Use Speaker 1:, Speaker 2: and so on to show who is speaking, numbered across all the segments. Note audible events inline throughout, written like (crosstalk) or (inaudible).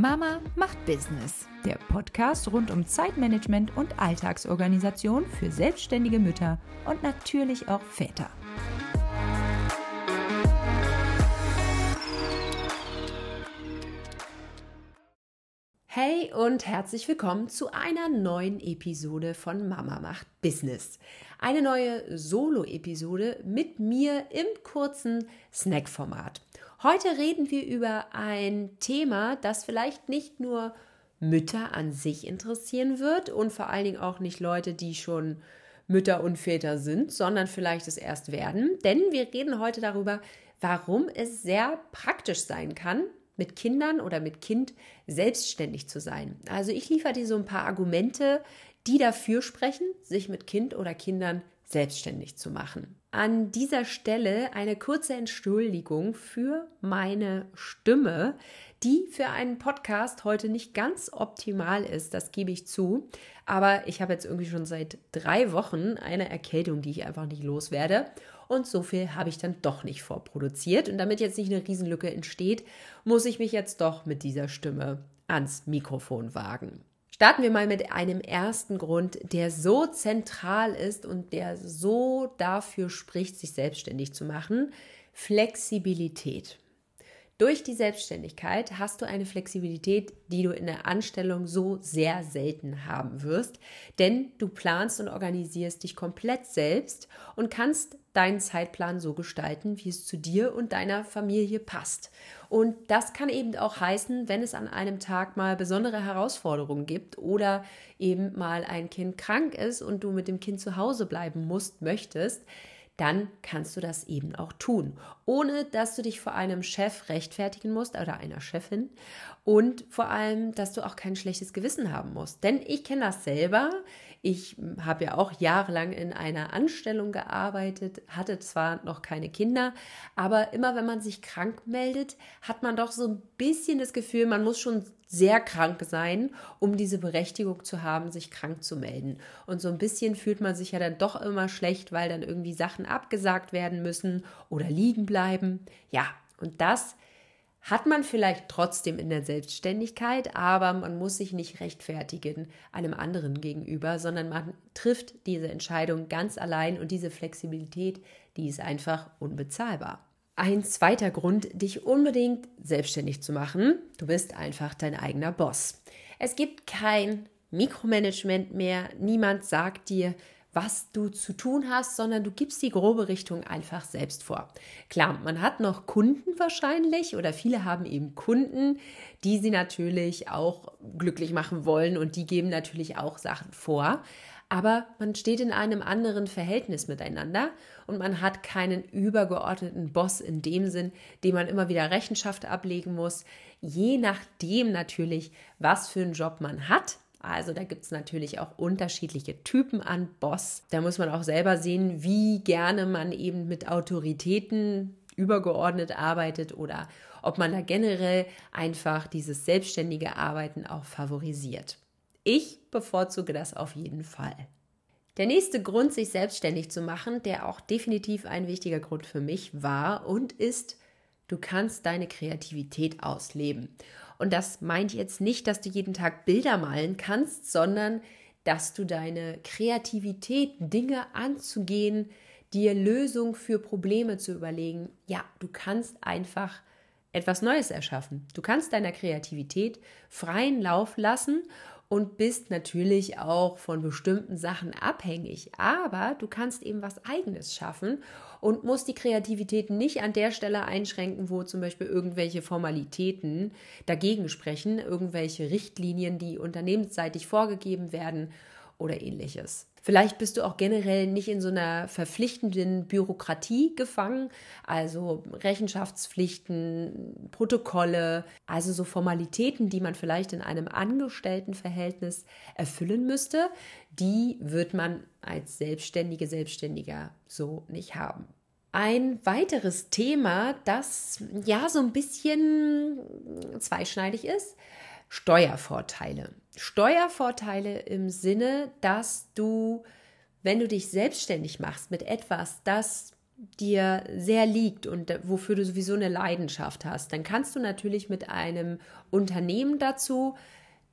Speaker 1: Mama macht Business, der Podcast rund um Zeitmanagement und Alltagsorganisation für selbstständige Mütter und natürlich auch Väter.
Speaker 2: Hey und herzlich willkommen zu einer neuen Episode von Mama macht Business. Eine neue Solo-Episode mit mir im kurzen Snack-Format. Heute reden wir über ein Thema, das vielleicht nicht nur Mütter an sich interessieren wird und vor allen Dingen auch nicht Leute, die schon Mütter und Väter sind, sondern vielleicht es erst werden. Denn wir reden heute darüber, warum es sehr praktisch sein kann, mit Kindern oder mit Kind selbstständig zu sein. Also ich liefere dir so ein paar Argumente, die dafür sprechen, sich mit Kind oder Kindern selbstständig zu machen. An dieser Stelle eine kurze Entschuldigung für meine Stimme, die für einen Podcast heute nicht ganz optimal ist, das gebe ich zu. Aber ich habe jetzt irgendwie schon seit drei Wochen eine Erkältung, die ich einfach nicht loswerde. Und so viel habe ich dann doch nicht vorproduziert. Und damit jetzt nicht eine Riesenlücke entsteht, muss ich mich jetzt doch mit dieser Stimme ans Mikrofon wagen. Starten wir mal mit einem ersten Grund, der so zentral ist und der so dafür spricht, sich selbstständig zu machen. Flexibilität. Durch die Selbstständigkeit hast du eine Flexibilität, die du in der Anstellung so sehr selten haben wirst, denn du planst und organisierst dich komplett selbst und kannst deinen Zeitplan so gestalten, wie es zu dir und deiner Familie passt. Und das kann eben auch heißen, wenn es an einem Tag mal besondere Herausforderungen gibt oder eben mal ein Kind krank ist und du mit dem Kind zu Hause bleiben musst, möchtest, dann kannst du das eben auch tun, ohne dass du dich vor einem Chef rechtfertigen musst oder einer Chefin und vor allem, dass du auch kein schlechtes Gewissen haben musst. Denn ich kenne das selber. Ich habe ja auch jahrelang in einer Anstellung gearbeitet, hatte zwar noch keine Kinder, aber immer wenn man sich krank meldet, hat man doch so ein bisschen das Gefühl, man muss schon sehr krank sein, um diese Berechtigung zu haben, sich krank zu melden. Und so ein bisschen fühlt man sich ja dann doch immer schlecht, weil dann irgendwie Sachen abgesagt werden müssen oder liegen bleiben. Ja, und das hat man vielleicht trotzdem in der Selbstständigkeit, aber man muss sich nicht rechtfertigen einem anderen gegenüber, sondern man trifft diese Entscheidung ganz allein und diese Flexibilität, die ist einfach unbezahlbar. Ein zweiter Grund, dich unbedingt selbstständig zu machen, du bist einfach dein eigener Boss. Es gibt kein Mikromanagement mehr, niemand sagt dir, was du zu tun hast, sondern du gibst die grobe Richtung einfach selbst vor. Klar, man hat noch Kunden wahrscheinlich oder viele haben eben Kunden, die sie natürlich auch glücklich machen wollen und die geben natürlich auch Sachen vor. Aber man steht in einem anderen Verhältnis miteinander und man hat keinen übergeordneten Boss in dem Sinn, dem man immer wieder Rechenschaft ablegen muss. Je nachdem natürlich, was für einen Job man hat, also da gibt es natürlich auch unterschiedliche Typen an Boss. Da muss man auch selber sehen, wie gerne man eben mit Autoritäten übergeordnet arbeitet oder ob man da generell einfach dieses selbstständige Arbeiten auch favorisiert. Ich bevorzuge das auf jeden Fall. Der nächste Grund, sich selbstständig zu machen, der auch definitiv ein wichtiger Grund für mich war und ist, du kannst deine Kreativität ausleben. Und das meint jetzt nicht, dass du jeden Tag Bilder malen kannst, sondern dass du deine Kreativität, Dinge anzugehen, dir Lösungen für Probleme zu überlegen, ja, du kannst einfach etwas Neues erschaffen. Du kannst deiner Kreativität freien Lauf lassen und bist natürlich auch von bestimmten Sachen abhängig. Aber du kannst eben was Eigenes schaffen und musst die Kreativität nicht an der Stelle einschränken, wo zum Beispiel irgendwelche Formalitäten dagegen sprechen, irgendwelche Richtlinien, die unternehmensseitig vorgegeben werden oder ähnliches. Vielleicht bist du auch generell nicht in so einer verpflichtenden Bürokratie gefangen, also Rechenschaftspflichten, Protokolle, also so Formalitäten, die man vielleicht in einem Angestelltenverhältnis erfüllen müsste, die wird man als Selbstständige, Selbstständiger so nicht haben. Ein weiteres Thema, das ja so ein bisschen zweischneidig ist, Steuervorteile. Steuervorteile im Sinne, dass du, wenn du dich selbstständig machst mit etwas, das dir sehr liegt und wofür du sowieso eine Leidenschaft hast, dann kannst du natürlich mit einem Unternehmen dazu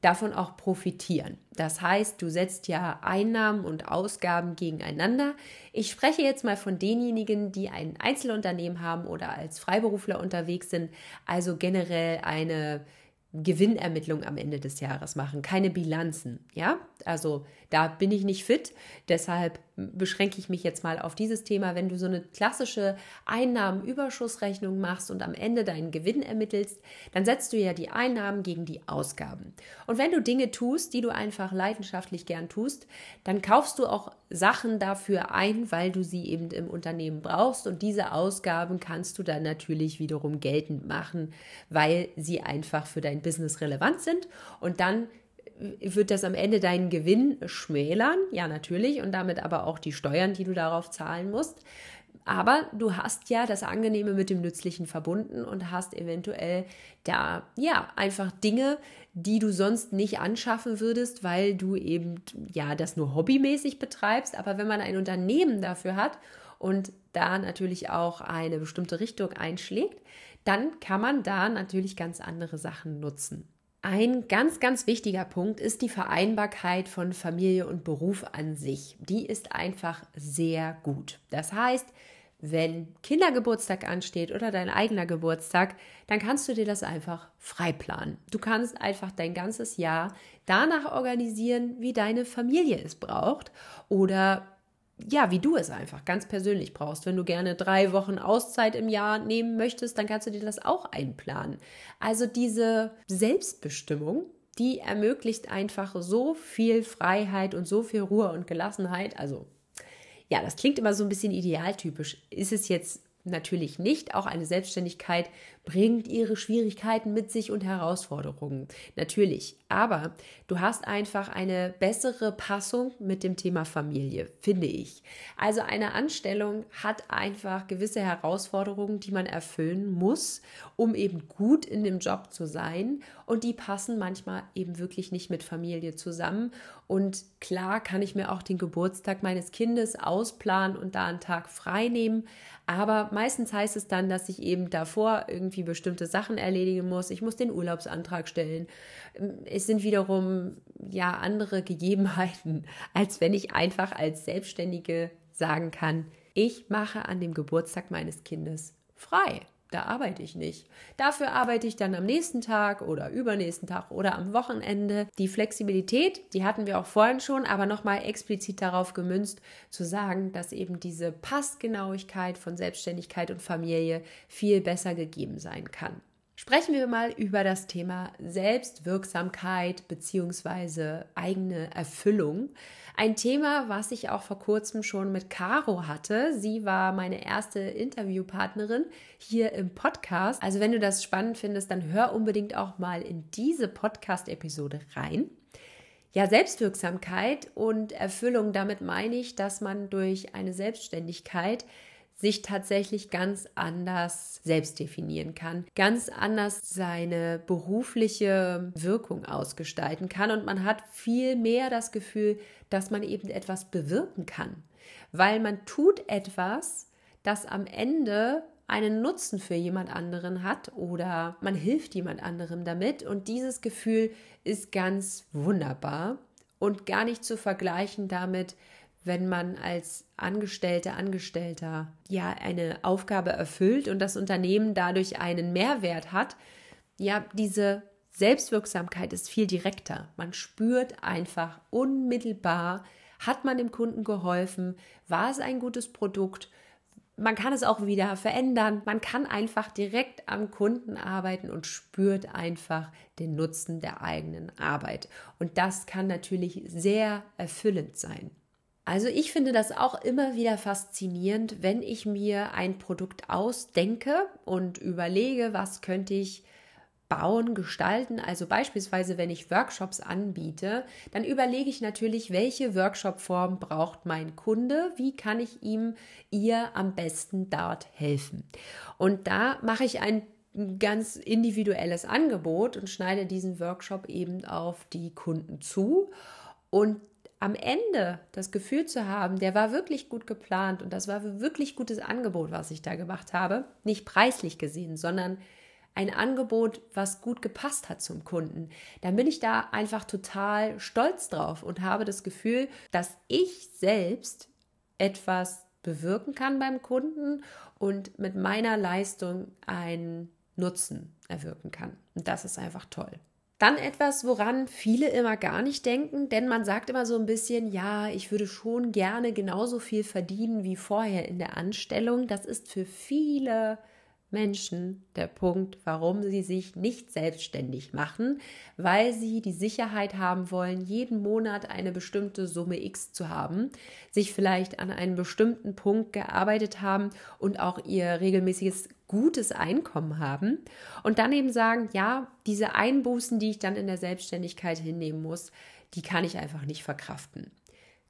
Speaker 2: davon auch profitieren. Das heißt, du setzt ja Einnahmen und Ausgaben gegeneinander. Ich spreche jetzt mal von denjenigen, die ein Einzelunternehmen haben oder als Freiberufler unterwegs sind, also generell eine Gewinnermittlung am Ende des Jahres machen, keine Bilanzen, ja? Also da bin ich nicht fit, deshalb beschränke ich mich jetzt mal auf dieses Thema. Wenn du so eine klassische Einnahmenüberschussrechnung machst und am Ende deinen Gewinn ermittelst, dann setzt du ja die Einnahmen gegen die Ausgaben. Und wenn du Dinge tust, die du einfach leidenschaftlich gern tust, dann kaufst du auch Sachen dafür ein, weil du sie eben im Unternehmen brauchst und diese Ausgaben kannst du dann natürlich wiederum geltend machen, weil sie einfach für dein Business relevant sind und dann wird das am Ende deinen Gewinn schmälern, ja natürlich, und damit aber auch die Steuern, die du darauf zahlen musst. Aber du hast ja das Angenehme mit dem Nützlichen verbunden und hast eventuell da, ja, einfach Dinge, die du sonst nicht anschaffen würdest, weil du eben, ja, das nur hobbymäßig betreibst. Aber wenn man ein Unternehmen dafür hat und da natürlich auch eine bestimmte Richtung einschlägt, dann kann man da natürlich ganz andere Sachen nutzen. Ein ganz, ganz wichtiger Punkt ist die Vereinbarkeit von Familie und Beruf an sich. Die ist einfach sehr gut. Das heißt, wenn Kindergeburtstag ansteht oder dein eigener Geburtstag, dann kannst du dir das einfach frei planen. Du kannst einfach dein ganzes Jahr danach organisieren, wie deine Familie es braucht oder ja, wie du es einfach ganz persönlich brauchst. Wenn du gerne drei Wochen Auszeit im Jahr nehmen möchtest, dann kannst du dir das auch einplanen. Also diese Selbstbestimmung, die ermöglicht einfach so viel Freiheit und so viel Ruhe und Gelassenheit. Also ja, das klingt immer so ein bisschen idealtypisch. Ist es jetzt natürlich nicht. Auch eine Selbstständigkeit bringt ihre Schwierigkeiten mit sich und Herausforderungen. Natürlich. Aber du hast einfach eine bessere Passung mit dem Thema Familie, finde ich. Also eine Anstellung hat einfach gewisse Herausforderungen, die man erfüllen muss, um eben gut in dem Job zu sein. Und die passen manchmal eben wirklich nicht mit Familie zusammen. Und klar kann ich mir auch den Geburtstag meines Kindes ausplanen und da einen Tag frei nehmen. Aber meistens heißt es dann, dass ich eben davor irgendwie bestimmte Sachen erledigen muss. Ich muss den Urlaubsantrag stellen. Es sind wiederum ja andere Gegebenheiten, (laughs) als wenn ich einfach als Selbstständige sagen kann, ich mache an dem Geburtstag meines Kindes frei da arbeite ich nicht. Dafür arbeite ich dann am nächsten Tag oder übernächsten Tag oder am Wochenende. Die Flexibilität, die hatten wir auch vorhin schon, aber nochmal explizit darauf gemünzt, zu sagen, dass eben diese Passgenauigkeit von Selbstständigkeit und Familie viel besser gegeben sein kann. Sprechen wir mal über das Thema Selbstwirksamkeit bzw. eigene Erfüllung. Ein Thema, was ich auch vor kurzem schon mit Caro hatte. Sie war meine erste Interviewpartnerin hier im Podcast. Also wenn du das spannend findest, dann hör unbedingt auch mal in diese Podcast-Episode rein. Ja, Selbstwirksamkeit und Erfüllung, damit meine ich, dass man durch eine Selbstständigkeit sich tatsächlich ganz anders selbst definieren kann, ganz anders seine berufliche Wirkung ausgestalten kann. Und man hat viel mehr das Gefühl, dass man eben etwas bewirken kann, weil man tut etwas, das am Ende einen Nutzen für jemand anderen hat oder man hilft jemand anderem damit. Und dieses Gefühl ist ganz wunderbar und gar nicht zu vergleichen damit, wenn man als Angestellte, Angestellter ja eine Aufgabe erfüllt und das Unternehmen dadurch einen Mehrwert hat, ja, diese Selbstwirksamkeit ist viel direkter. Man spürt einfach unmittelbar, hat man dem Kunden geholfen, war es ein gutes Produkt, man kann es auch wieder verändern. Man kann einfach direkt am Kunden arbeiten und spürt einfach den Nutzen der eigenen Arbeit. Und das kann natürlich sehr erfüllend sein. Also ich finde das auch immer wieder faszinierend, wenn ich mir ein Produkt ausdenke und überlege, was könnte ich bauen, gestalten. Also beispielsweise, wenn ich Workshops anbiete, dann überlege ich natürlich, welche Workshop-Form braucht mein Kunde, wie kann ich ihm, ihr am besten dort helfen. Und da mache ich ein ganz individuelles Angebot und schneide diesen Workshop eben auf die Kunden zu. Und am Ende das Gefühl zu haben, der war wirklich gut geplant und das war wirklich gutes Angebot, was ich da gemacht habe, nicht preislich gesehen, sondern ein Angebot, was gut gepasst hat zum Kunden, dann bin ich da einfach total stolz drauf und habe das Gefühl, dass ich selbst etwas bewirken kann beim Kunden und mit meiner Leistung einen Nutzen erwirken kann. Und das ist einfach toll. Dann etwas, woran viele immer gar nicht denken, denn man sagt immer so ein bisschen, ja, ich würde schon gerne genauso viel verdienen wie vorher in der Anstellung. Das ist für viele Menschen der Punkt, warum sie sich nicht selbstständig machen, weil sie die Sicherheit haben wollen, jeden Monat eine bestimmte Summe X zu haben, sich vielleicht an einem bestimmten Punkt gearbeitet haben und auch ihr regelmäßiges gutes Einkommen haben und dann eben sagen, ja, diese Einbußen, die ich dann in der Selbstständigkeit hinnehmen muss, die kann ich einfach nicht verkraften.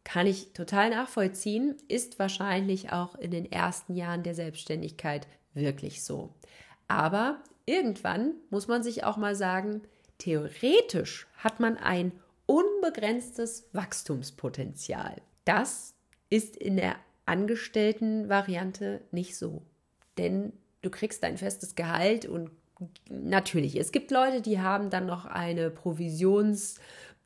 Speaker 2: Kann ich total nachvollziehen, ist wahrscheinlich auch in den ersten Jahren der Selbstständigkeit wirklich so. Aber irgendwann muss man sich auch mal sagen, theoretisch hat man ein unbegrenztes Wachstumspotenzial. Das ist in der Angestellten-Variante nicht so. Denn du kriegst dein festes Gehalt und natürlich, es gibt Leute, die haben dann noch eine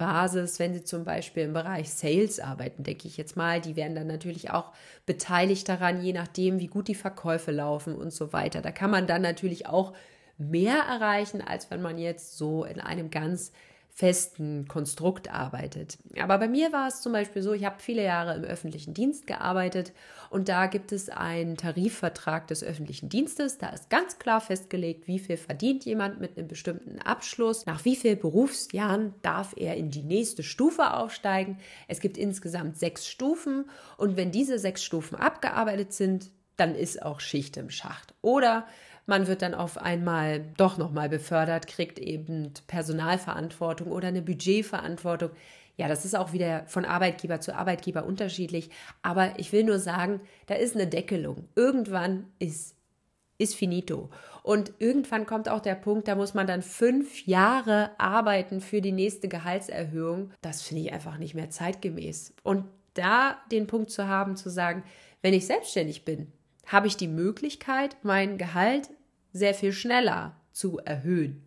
Speaker 2: Provisionsbasis, wenn sie zum Beispiel im Bereich Sales arbeiten, denke ich jetzt mal. Die werden dann natürlich auch beteiligt daran, je nachdem, wie gut die Verkäufe laufen und so weiter. Da kann man dann natürlich auch mehr erreichen, als wenn man jetzt so in einem ganz festen Konstrukt arbeitet. Aber bei mir war es zum Beispiel so, ich habe viele Jahre im öffentlichen Dienst gearbeitet und da gibt es einen Tarifvertrag des öffentlichen Dienstes. Da ist ganz klar festgelegt, wie viel verdient jemand mit einem bestimmten Abschluss, nach wie vielen Berufsjahren darf er in die nächste Stufe aufsteigen. Es gibt insgesamt sechs Stufen und wenn diese sechs Stufen abgearbeitet sind, dann ist auch Schicht im Schacht. Oder man wird dann auf einmal doch nochmal befördert, kriegt eben Personalverantwortung oder eine Budgetverantwortung. Ja, das ist auch wieder von Arbeitgeber zu Arbeitgeber unterschiedlich. Aber ich will nur sagen, da ist eine Deckelung. Irgendwann ist, ist finito. Und irgendwann kommt auch der Punkt, da muss man dann fünf Jahre arbeiten für die nächste Gehaltserhöhung. Das finde ich einfach nicht mehr zeitgemäß. Und da den Punkt zu haben, zu sagen, wenn ich selbstständig bin, habe ich die Möglichkeit, mein Gehalt sehr viel schneller zu erhöhen.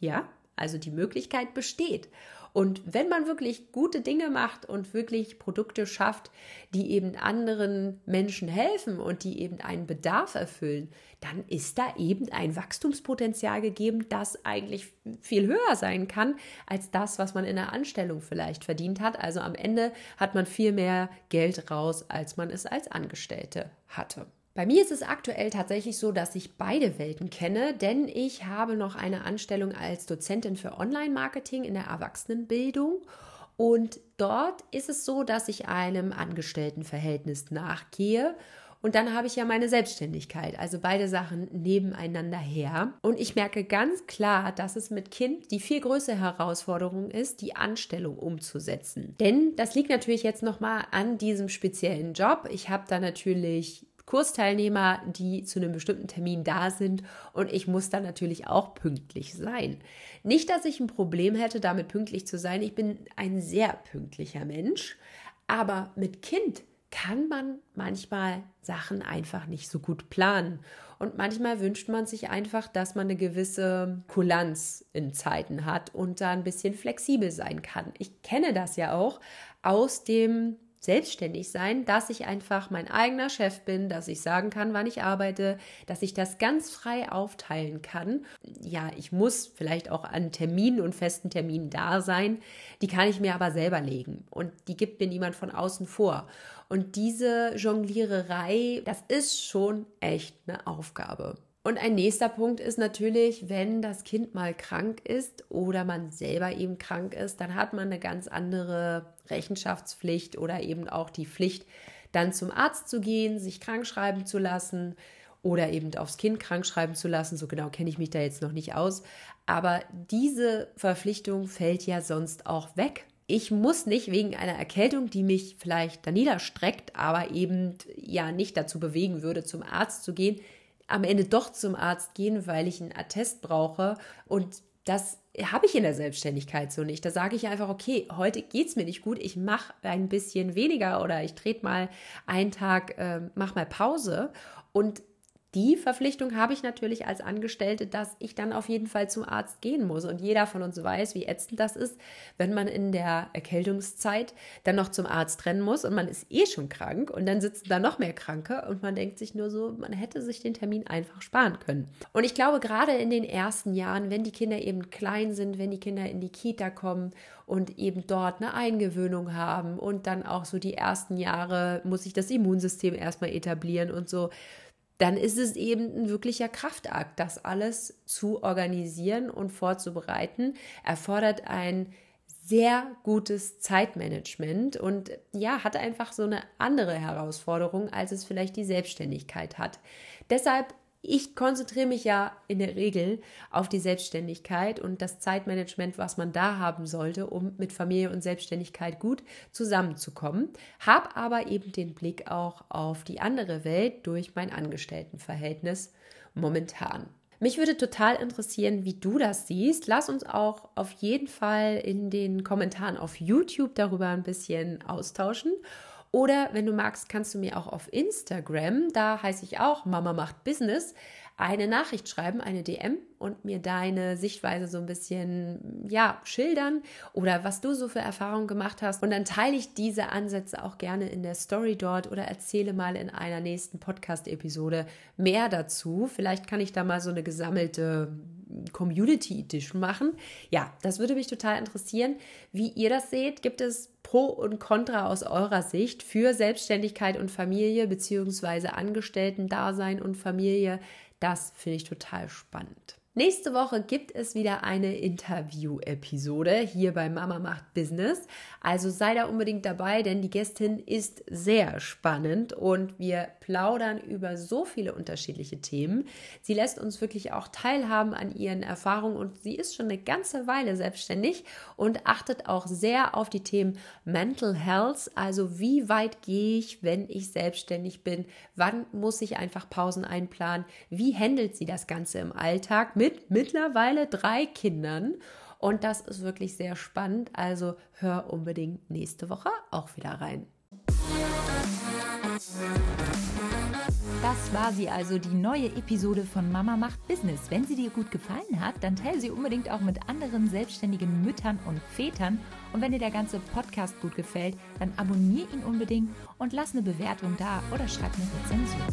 Speaker 2: Ja, also die Möglichkeit besteht. Und wenn man wirklich gute Dinge macht und wirklich Produkte schafft, die eben anderen Menschen helfen und die eben einen Bedarf erfüllen, dann ist da eben ein Wachstumspotenzial gegeben, das eigentlich viel höher sein kann als das, was man in der Anstellung vielleicht verdient hat. Also am Ende hat man viel mehr Geld raus, als man es als Angestellte hatte. Bei mir ist es aktuell tatsächlich so, dass ich beide Welten kenne, denn ich habe noch eine Anstellung als Dozentin für Online-Marketing in der Erwachsenenbildung. Und dort ist es so, dass ich einem Angestelltenverhältnis nachgehe. Und dann habe ich ja meine Selbstständigkeit, also beide Sachen nebeneinander her. Und ich merke ganz klar, dass es mit Kind die viel größere Herausforderung ist, die Anstellung umzusetzen. Denn das liegt natürlich jetzt nochmal an diesem speziellen Job. Ich habe da natürlich Kursteilnehmer, die zu einem bestimmten Termin da sind und ich muss dann natürlich auch pünktlich sein. Nicht, dass ich ein Problem hätte, damit pünktlich zu sein. Ich bin ein sehr pünktlicher Mensch, aber mit Kind kann man manchmal Sachen einfach nicht so gut planen. Und manchmal wünscht man sich einfach, dass man eine gewisse Kulanz in Zeiten hat und da ein bisschen flexibel sein kann. Ich kenne das ja auch aus dem selbstständig sein, dass ich einfach mein eigener Chef bin, dass ich sagen kann, wann ich arbeite, dass ich das ganz frei aufteilen kann. Ja, ich muss vielleicht auch an Terminen und festen Terminen da sein, die kann ich mir aber selber legen und die gibt mir niemand von außen vor. Und diese Jongliererei, das ist schon echt eine Aufgabe. Und ein nächster Punkt ist natürlich, wenn das Kind mal krank ist oder man selber eben krank ist, dann hat man eine ganz andere Rechenschaftspflicht oder eben auch die Pflicht, dann zum Arzt zu gehen, sich krank schreiben zu lassen oder eben aufs Kind krank schreiben zu lassen. So genau kenne ich mich da jetzt noch nicht aus. Aber diese Verpflichtung fällt ja sonst auch weg. Ich muss nicht wegen einer Erkältung, die mich vielleicht da niederstreckt, aber eben ja nicht dazu bewegen würde, zum Arzt zu gehen, am Ende doch zum Arzt gehen, weil ich einen Attest brauche. Und das habe ich in der Selbstständigkeit so nicht. Da sage ich einfach, okay, heute geht es mir nicht gut, ich mache ein bisschen weniger oder ich trete mal einen Tag, äh, mach mal Pause. Und die Verpflichtung habe ich natürlich als Angestellte, dass ich dann auf jeden Fall zum Arzt gehen muss. Und jeder von uns weiß, wie ätzend das ist, wenn man in der Erkältungszeit dann noch zum Arzt rennen muss und man ist eh schon krank und dann sitzen da noch mehr Kranke und man denkt sich nur so, man hätte sich den Termin einfach sparen können. Und ich glaube, gerade in den ersten Jahren, wenn die Kinder eben klein sind, wenn die Kinder in die Kita kommen und eben dort eine Eingewöhnung haben und dann auch so die ersten Jahre muss sich das Immunsystem erstmal etablieren und so dann ist es eben ein wirklicher Kraftakt. Das alles zu organisieren und vorzubereiten, erfordert ein sehr gutes Zeitmanagement und ja, hat einfach so eine andere Herausforderung, als es vielleicht die Selbstständigkeit hat. Deshalb ich konzentriere mich ja in der Regel auf die Selbstständigkeit und das Zeitmanagement, was man da haben sollte, um mit Familie und Selbstständigkeit gut zusammenzukommen, habe aber eben den Blick auch auf die andere Welt durch mein Angestelltenverhältnis momentan. Mich würde total interessieren, wie du das siehst. Lass uns auch auf jeden Fall in den Kommentaren auf YouTube darüber ein bisschen austauschen. Oder wenn du magst, kannst du mir auch auf Instagram, da heiße ich auch Mama macht Business, eine Nachricht schreiben, eine DM und mir deine Sichtweise so ein bisschen, ja, schildern oder was du so für Erfahrungen gemacht hast. Und dann teile ich diese Ansätze auch gerne in der Story dort oder erzähle mal in einer nächsten Podcast-Episode mehr dazu. Vielleicht kann ich da mal so eine gesammelte Community Edition machen. Ja, das würde mich total interessieren, wie ihr das seht. Gibt es Pro und Contra aus eurer Sicht für Selbstständigkeit und Familie beziehungsweise Angestellten-Dasein und Familie? Das finde ich total spannend. Nächste Woche gibt es wieder eine Interview-Episode hier bei Mama macht Business. Also sei da unbedingt dabei, denn die Gästin ist sehr spannend und wir plaudern über so viele unterschiedliche Themen. Sie lässt uns wirklich auch teilhaben an ihren Erfahrungen und sie ist schon eine ganze Weile selbstständig und achtet auch sehr auf die Themen Mental Health. Also wie weit gehe ich, wenn ich selbstständig bin? Wann muss ich einfach Pausen einplanen? Wie handelt sie das Ganze im Alltag? Mit mittlerweile drei Kindern. Und das ist wirklich sehr spannend. Also hör unbedingt nächste Woche auch wieder rein.
Speaker 1: Das war sie also, die neue Episode von Mama macht Business. Wenn sie dir gut gefallen hat, dann teile sie unbedingt auch mit anderen selbstständigen Müttern und Vätern. Und wenn dir der ganze Podcast gut gefällt, dann abonniere ihn unbedingt und lass eine Bewertung da oder schreib eine Rezension.